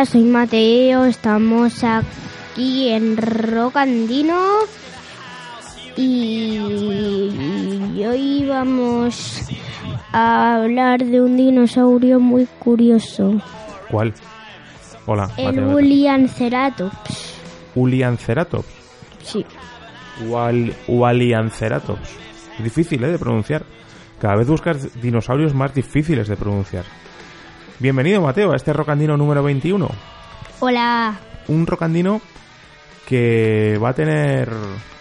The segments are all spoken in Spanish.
Hola, soy Mateo, estamos aquí en Rocandino y hoy vamos a hablar de un dinosaurio muy curioso, ¿Cuál? Hola, el. Ulianceratops. Ulianceratops. Sí, Wal- Walianceratops. Difícil, ¿eh? De pronunciar. Cada vez buscas dinosaurios más difíciles de pronunciar. Bienvenido, Mateo, a este rocandino número 21. hola. Un rocandino que va a tener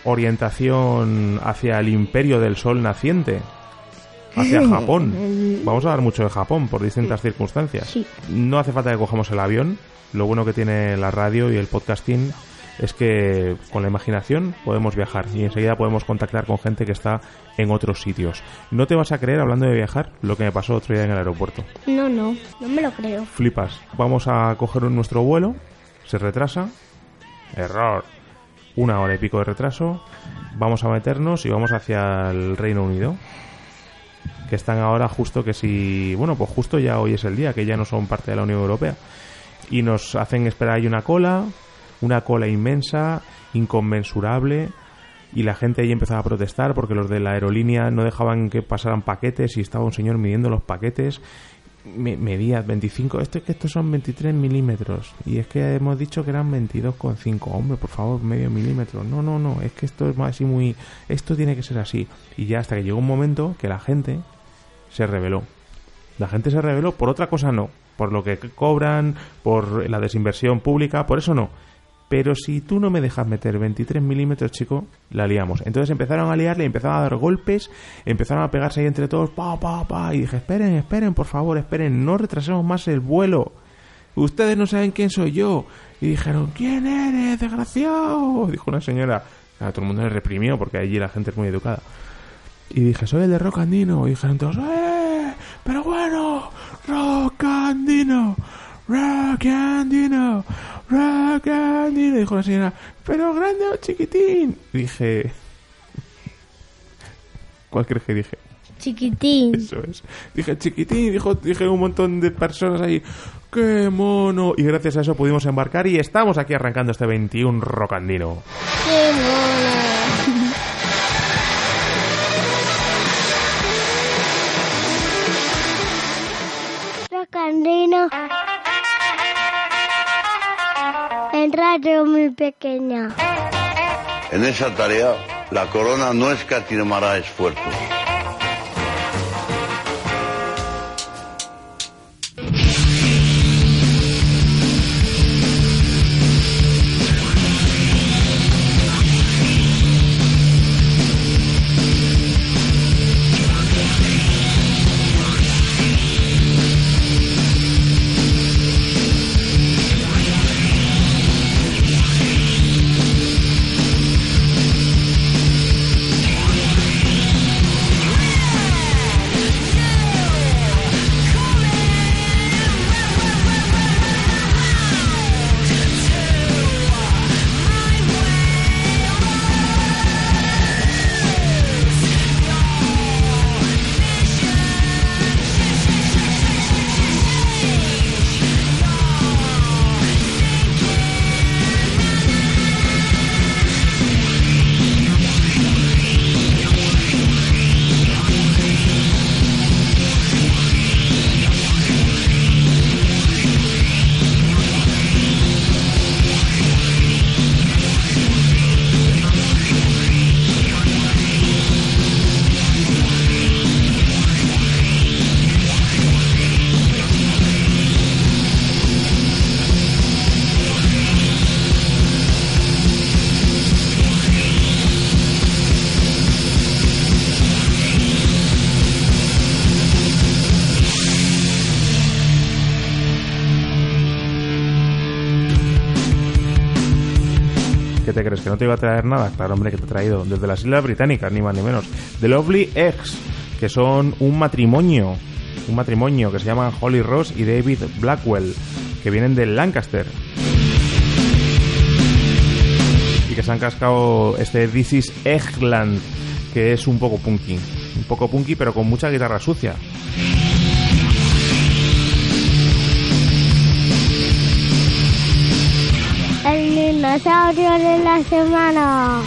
orientación hacia el imperio del sol naciente. Hacia Japón. Vamos a hablar mucho de Japón por distintas circunstancias. Sí. No hace falta que cojamos el avión. Lo bueno que tiene la radio y el podcasting es que con la imaginación podemos viajar y enseguida podemos contactar con gente que está en otros sitios. No te vas a creer, hablando de viajar, lo que me pasó otro día en el aeropuerto. No, no, no me lo creo. Flipas. Vamos a coger nuestro vuelo, se retrasa. Error. Una hora y pico de retraso. Vamos a meternos y vamos hacia el Reino Unido. Que están ahora justo que si... Bueno, pues justo ya hoy es el día, que ya no son parte de la Unión Europea. Y nos hacen esperar ahí una cola, una cola inmensa, inconmensurable. Y la gente ahí empezaba a protestar porque los de la aerolínea no dejaban que pasaran paquetes y estaba un señor midiendo los paquetes. Me- medía 25, esto es que estos son 23 milímetros y es que hemos dicho que eran 22,5, hombre, por favor, medio milímetro, no, no, no, es que esto es más así muy, esto tiene que ser así. Y ya hasta que llegó un momento que la gente se reveló, la gente se reveló, por otra cosa no, por lo que cobran, por la desinversión pública, por eso no. Pero si tú no me dejas meter 23 milímetros, chico, la liamos. Entonces empezaron a liarle, empezaron a dar golpes, empezaron a pegarse ahí entre todos, pa, pa, pa. Y dije, esperen, esperen, por favor, esperen, no retrasemos más el vuelo. Ustedes no saben quién soy yo. Y dijeron, ¿quién eres, desgraciado? Dijo una señora. Claro, todo el mundo le reprimió porque allí la gente es muy educada. Y dije, soy el de Rocandino. Y dijeron todos, ¡eh! Pero bueno, Rocandino, Rocandino, Rocandino. Dijo la señora, pero grande o chiquitín. Dije, ¿cuál crees que dije? Chiquitín. Eso es. Dije, chiquitín, dijo, dije un montón de personas ahí, ¡qué mono! Y gracias a eso pudimos embarcar y estamos aquí arrancando este 21 Rocandino. ¡Qué mono! Radio muy pequeña. En esa tarea, la corona no escatimará esfuerzos. ¿Que no te iba a traer nada? Claro, hombre, que te he traído desde las Islas Británicas, ni más ni menos. The Lovely Eggs, que son un matrimonio, un matrimonio que se llaman Holly Ross y David Blackwell. que vienen del Lancaster. Y que se han cascado este This is Eggland, que es un poco punky. Un poco punky, pero con mucha guitarra sucia. Dinosaurio de la semana.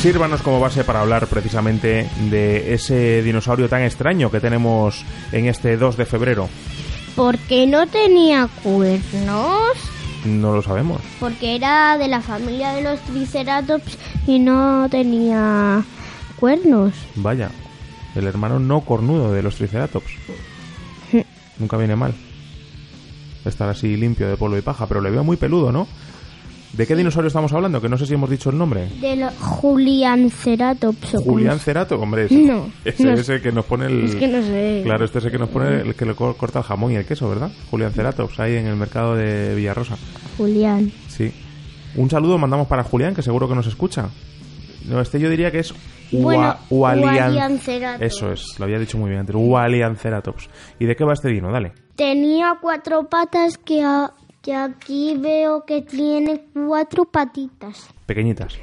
Sírvanos como base para hablar precisamente de ese dinosaurio tan extraño que tenemos en este 2 de febrero. Porque no tenía cuernos. No lo sabemos. Porque era de la familia de los triceratops y no tenía cuernos. Vaya, el hermano no cornudo de los triceratops. Nunca viene mal. Estar así limpio de polvo y paja, pero le veo muy peludo, ¿no? ¿De qué dinosaurio estamos hablando? Que no sé si hemos dicho el nombre. De los Julianceratops. o Julián como- Cerato, hombre. ese- No, Ese no. es el que nos pone el... Es que no sé. Claro, este es el que nos pone el que le co- corta el jamón y el queso, ¿verdad? Julián Ceratops, ahí en el mercado de Villarrosa. Julián. Sí. Un saludo mandamos para Julián, que seguro que nos escucha. No, este yo diría que es Bueno, Ua- Ualian- Ualianceratops. Eso es, lo había dicho muy bien antes. Ualianceratops. ¿Y de qué va este dino? Dale. Tenía cuatro patas que, a- que aquí veo que tiene cuatro patitas. Pequeñitas,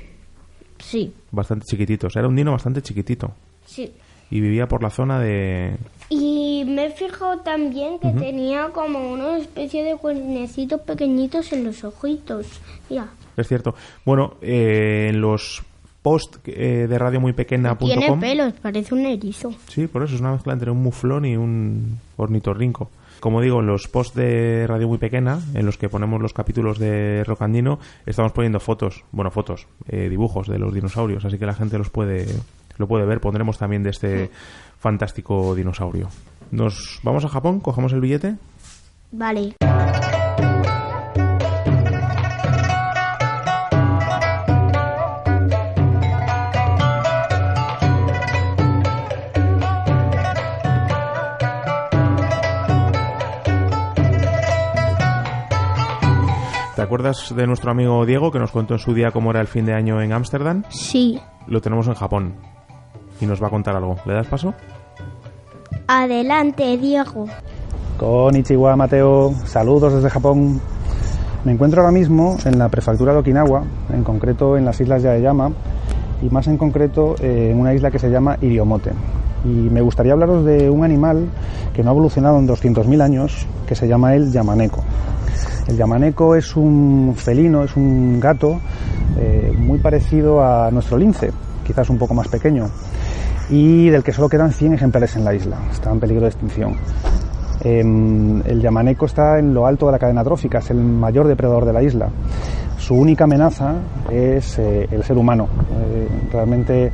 Sí, bastante chiquititos. Era un dino bastante chiquitito. sí. Y vivía por la zona de... Y me he fijado también que tenía como una especie de cuernecitos pequeñitos en los ojitos. Mira, Es cierto. Bueno, eh, en los post eh, de radio muy tiene pequeña.com... pelos, parece un erizo. Sí, por eso es una mezcla entre un muflón y un ornitorrinco. Como digo, en los posts de Radio Muy Pequeña, en los que ponemos los capítulos de Rocandino, estamos poniendo fotos, bueno, fotos, eh, dibujos de los dinosaurios, así que la gente los puede, lo puede ver. Pondremos también de este fantástico dinosaurio. Nos vamos a Japón, cogemos el billete. Vale. ¿Te acuerdas de nuestro amigo Diego que nos contó en su día cómo era el fin de año en Ámsterdam? Sí. Lo tenemos en Japón y nos va a contar algo. ¿Le das paso? Adelante, Diego. Konnichiwa, Mateo. Saludos desde Japón. Me encuentro ahora mismo en la prefectura de Okinawa, en concreto en las islas Yaeyama, y más en concreto eh, en una isla que se llama Iriomote. Y me gustaría hablaros de un animal que no ha evolucionado en 200.000 años, que se llama el yamaneko. El yamaneko es un felino, es un gato eh, muy parecido a nuestro lince, quizás un poco más pequeño, y del que solo quedan 100 ejemplares en la isla. Está en peligro de extinción. Em, el yamaneko está en lo alto de la cadena trófica, es el mayor depredador de la isla. Su única amenaza es eh, el ser humano. Eh, realmente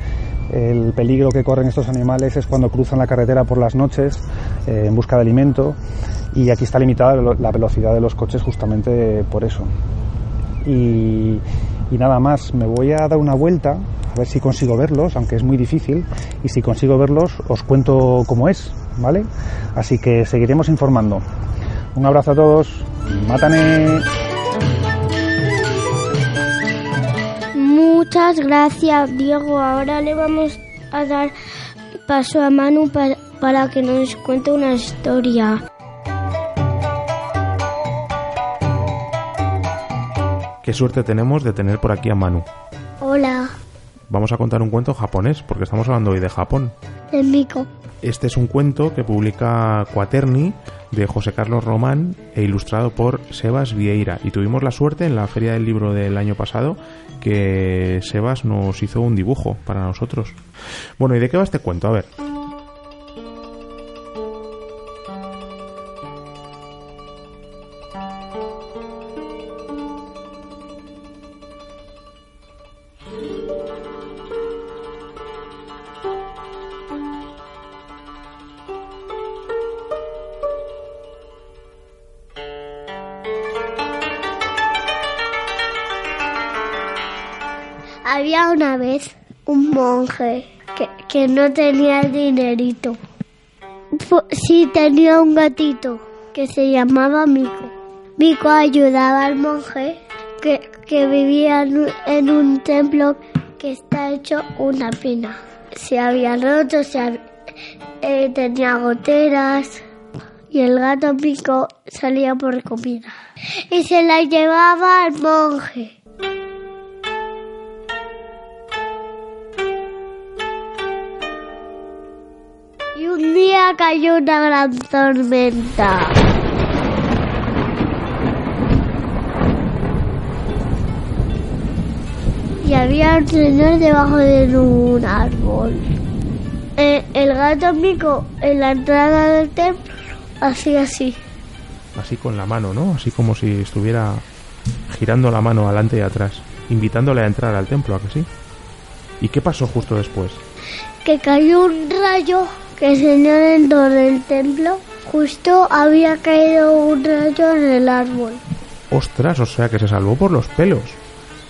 el peligro que corren estos animales es cuando cruzan la carretera por las noches eh, en busca de alimento y aquí está limitada la velocidad de los coches justamente por eso. Y nada más, me voy a dar una vuelta a ver si consigo verlos, aunque es muy difícil, y si consigo verlos os cuento cómo es, ¿vale? Así que seguiremos informando. Un abrazo a todos, mátane. Muchas gracias, Diego. Ahora le vamos a dar paso a Manu para, para que nos cuente una historia. Qué suerte tenemos de tener por aquí a Manu. Hola, Vamos a contar un cuento japonés, porque estamos hablando hoy de Japón. el mico. Este es un cuento que publica Quaterni de José Carlos Román e ilustrado por Sebas Vieira. Y tuvimos la suerte en la Feria del Libro del año pasado que Sebas nos hizo un dibujo para nosotros. Bueno, ¿y de qué va este cuento? A ver. Había una vez un monje que, que no tenía dinerito. Sí tenía un gatito que se llamaba Mico. Mico ayudaba al monje que, que vivía en un, templo que está hecho una pina. Se había roto, se hab- eh, tenía goteras y el gato pico salía por comida y se la llevaba al monje. Día cayó una gran tormenta. Y había un señor debajo de un árbol. Eh, el gato pico en la entrada del templo hacía así. Así con la mano, ¿no? Así como si estuviera girando la mano adelante y atrás, invitándole a entrar al templo, ¿a que sí? ¿Y qué pasó justo después? Que cayó un rayo que enseñó dentro del templo. Justo había caído un rayo en el árbol. Ostras, o sea que se salvó por los pelos.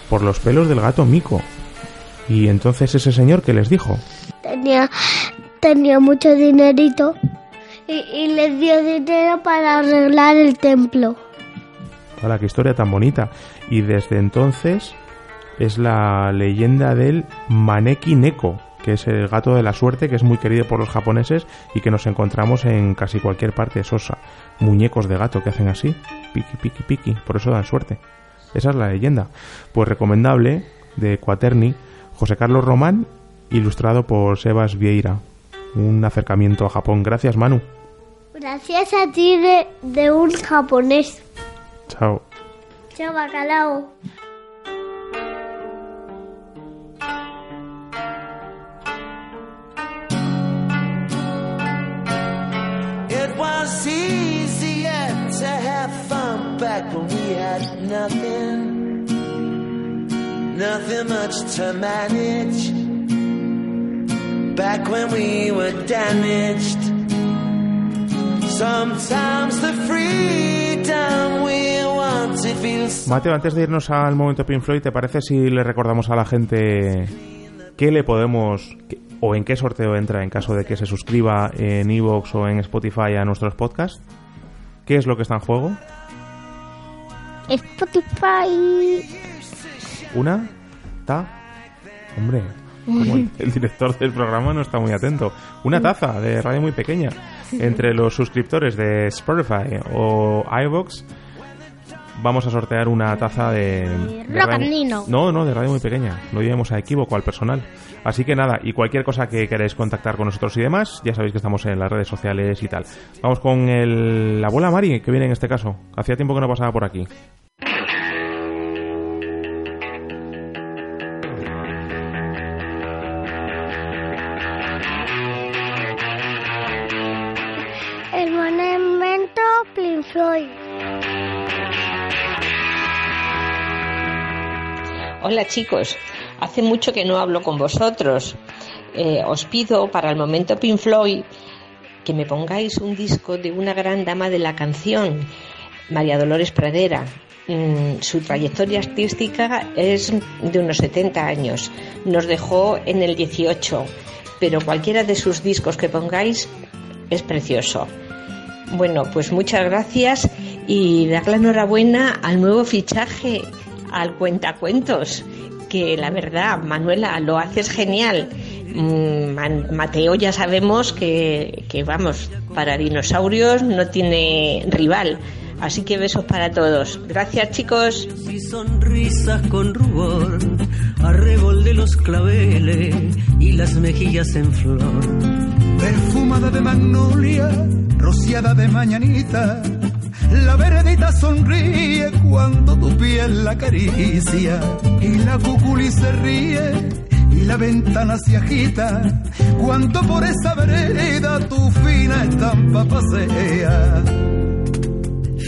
Por los pelos del gato Mico. Y entonces ese señor, ¿qué les dijo? Tenía, tenía mucho dinerito y, y les dio dinero para arreglar el templo. Hola, qué historia tan bonita. Y desde entonces es la leyenda del Maneki Neko, que es el gato de la suerte, que es muy querido por los japoneses y que nos encontramos en casi cualquier parte de Sosa. Muñecos de gato que hacen así, piqui, piqui, piqui, por eso dan suerte. Esa es la leyenda. Pues recomendable, de Cuaterni, José Carlos Román, ilustrado por Sebas Vieira. Un acercamiento a Japón. Gracias, Manu. Gracias a ti de, de un japonés. Chao. Chao, bacalao. Much to manage. Back when we were damaged. Sometimes the freedom we wanted feels Mateo, antes de irnos al momento Pink Floyd, ¿te parece si le recordamos a la gente qué le podemos qué- o en qué sorteo entra en caso de que se suscriba en Evox o en Spotify a nuestros podcasts? ¿Qué es lo que está en juego? Spotify. ¿Una? ¿Ta? Hombre, como el, el director del programa no está muy atento. Una taza de radio muy pequeña. Entre los suscriptores de Spotify o iVoox vamos a sortear una taza de... de radio- Rocandino. No, no, de radio muy pequeña. No llevemos a equívoco al personal. Así que nada, y cualquier cosa que queráis contactar con nosotros y demás, ya sabéis que estamos en las redes sociales y tal. Vamos con el, la abuela Mari, que viene en este caso. Hacía tiempo que no pasaba por aquí. Hola chicos, hace mucho que no hablo con vosotros. Eh, os pido para el momento Pink Floyd que me pongáis un disco de una gran dama de la canción, María Dolores Pradera. Mm, su trayectoria artística es de unos 70 años. Nos dejó en el 18, pero cualquiera de sus discos que pongáis es precioso. Bueno, pues muchas gracias y dar la enhorabuena al nuevo fichaje, al Cuentacuentos, que la verdad, Manuela, lo haces genial. Mm, Mateo ya sabemos que, que, vamos, para dinosaurios no tiene rival. Así que besos para todos. Gracias chicos. La veredita sonríe cuando tu piel la acaricia y la cuculi se ríe y la ventana se agita cuando por esa vereda tu fina estampa pasea.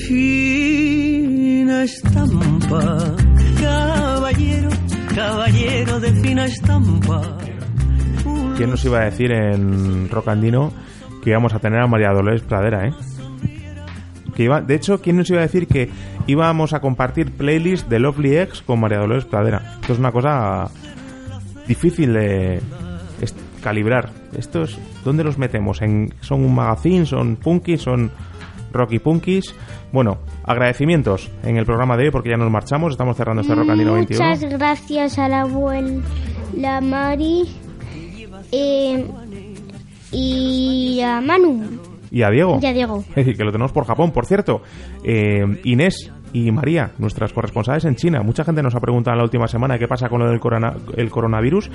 Fina estampa, caballero, caballero de fina estampa. ¿Quién nos iba a decir en Rocandino que íbamos a tener a María Dolores Pradera, eh? Que iba, de hecho, ¿quién nos iba a decir que íbamos a compartir playlist de Lovely X con María Dolores Pradera? Esto es una cosa difícil de calibrar. Estos, ¿dónde los metemos? ¿En, ¿Son un magazine? ¿Son punkis? ¿Son rocky punkis? Bueno, agradecimientos en el programa de hoy porque ya nos marchamos. Estamos cerrando este Rocandino 21. Muchas gracias a la abuela Mari eh, y a Manu. Y a Diego. Y a Diego. Es decir, que lo tenemos por Japón. Por cierto, eh, Inés y María, nuestras corresponsales en China. Mucha gente nos ha preguntado en la última semana qué pasa con lo del corona- el coronavirus.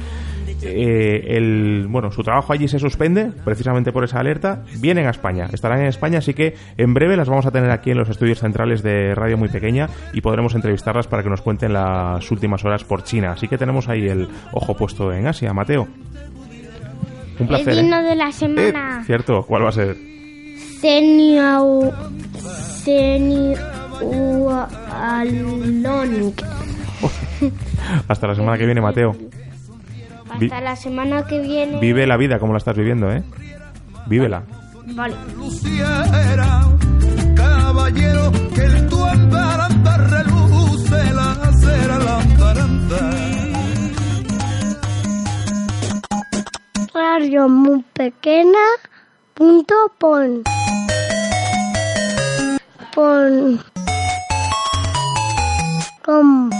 Eh, el, bueno, su trabajo allí se suspende precisamente por esa alerta. Vienen a España, estarán en España, así que en breve las vamos a tener aquí en los estudios centrales de Radio Muy Pequeña y podremos entrevistarlas para que nos cuenten las últimas horas por China. Así que tenemos ahí el ojo puesto en Asia, Mateo. Un placer. el ¿eh? himno de la Eh, semana. cierto, ¿cuál va a ser? Seniau. Seniualong. Hasta la semana que viene, Mateo. Hasta la semana que viene. Vive la vida como la estás viviendo, ¿eh? Vívela. Vale. caballero, que el tu reluce la acera lamparanda. Radio muy pequeña. Punto pon. Pon. Com.